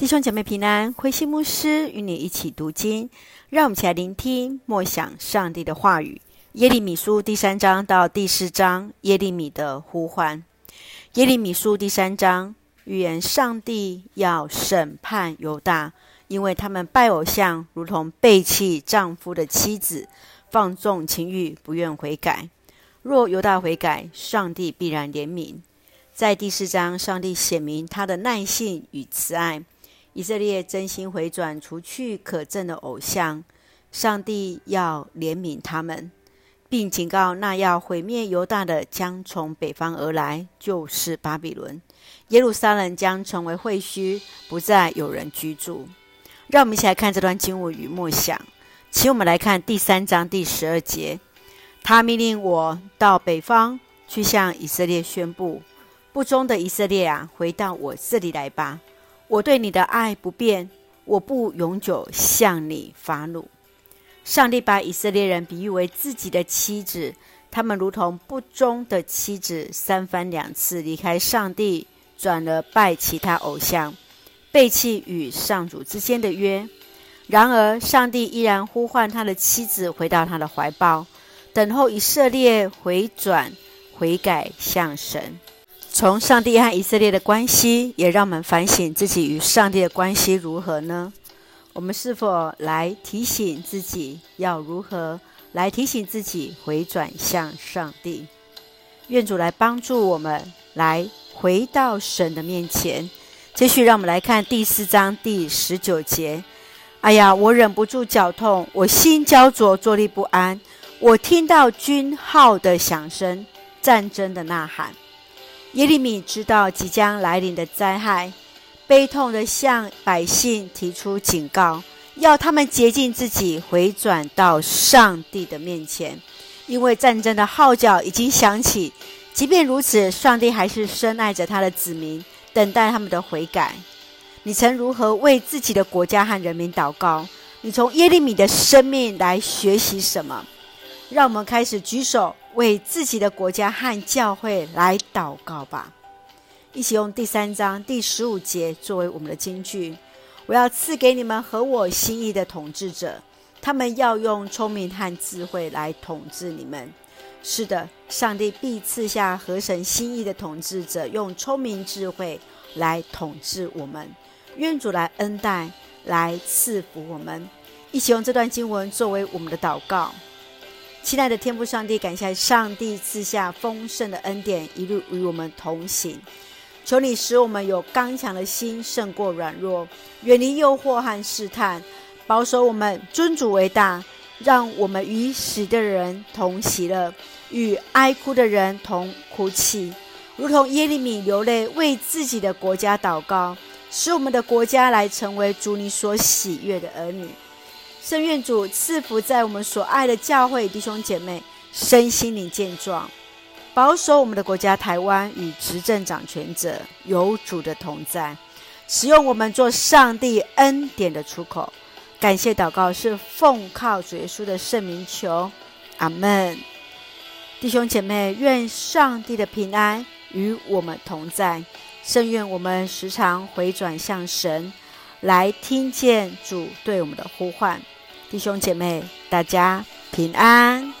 弟兄姐妹平安，慧馨牧师与你一起读经，让我们一起来聆听默想上帝的话语。耶利米书第三章到第四章，耶利米的呼唤。耶利米书第三章预言上帝要审判犹大，因为他们拜偶像，如同背弃丈夫的妻子，放纵情欲，不愿悔改。若犹大悔改，上帝必然怜悯。在第四章，上帝显明他的耐性与慈爱。以色列真心回转，除去可憎的偶像，上帝要怜悯他们，并警告那要毁灭犹大的将从北方而来，就是巴比伦。耶路撒冷将成为废墟，不再有人居住。让我们一起来看这段经文与默想。请我们来看第三章第十二节，他命令我到北方去向以色列宣布：不忠的以色列啊，回到我这里来吧。我对你的爱不变，我不永久向你发怒。上帝把以色列人比喻为自己的妻子，他们如同不忠的妻子，三番两次离开上帝，转而拜其他偶像，背弃与上主之间的约。然而，上帝依然呼唤他的妻子回到他的怀抱，等候以色列回转、悔改向神。从上帝和以色列的关系，也让我们反省自己与上帝的关系如何呢？我们是否来提醒自己要如何来提醒自己回转向上帝？愿主来帮助我们来回到神的面前。继续，让我们来看第四章第十九节。哎呀，我忍不住脚痛，我心焦灼，坐立不安。我听到军号的响声，战争的呐喊。耶利米知道即将来临的灾害，悲痛地向百姓提出警告，要他们洁净自己，回转到上帝的面前，因为战争的号角已经响起。即便如此，上帝还是深爱着他的子民，等待他们的悔改。你曾如何为自己的国家和人民祷告？你从耶利米的生命来学习什么？让我们开始举手。为自己的国家和教会来祷告吧！一起用第三章第十五节作为我们的金句。我要赐给你们合我心意的统治者，他们要用聪明和智慧来统治你们。是的，上帝必赐下合神心意的统治者，用聪明智慧来统治我们。愿主来恩待，来赐福我们。一起用这段经文作为我们的祷告。亲爱的天父上帝，感谢上帝赐下丰盛的恩典，一路与我们同行。求你使我们有刚强的心，胜过软弱，远离诱惑和试探，保守我们尊主为大，让我们与死的人同喜乐，与哀哭的人同哭泣，如同耶利米流泪为自己的国家祷告，使我们的国家来成为主你所喜悦的儿女。圣愿主赐福在我们所爱的教会弟兄姐妹身心灵健壮，保守我们的国家台湾与执政掌权者有主的同在，使用我们做上帝恩典的出口。感谢祷告是奉靠主耶稣的圣名求，阿门。弟兄姐妹，愿上帝的平安与我们同在，圣愿我们时常回转向神。来听见主对我们的呼唤，弟兄姐妹，大家平安。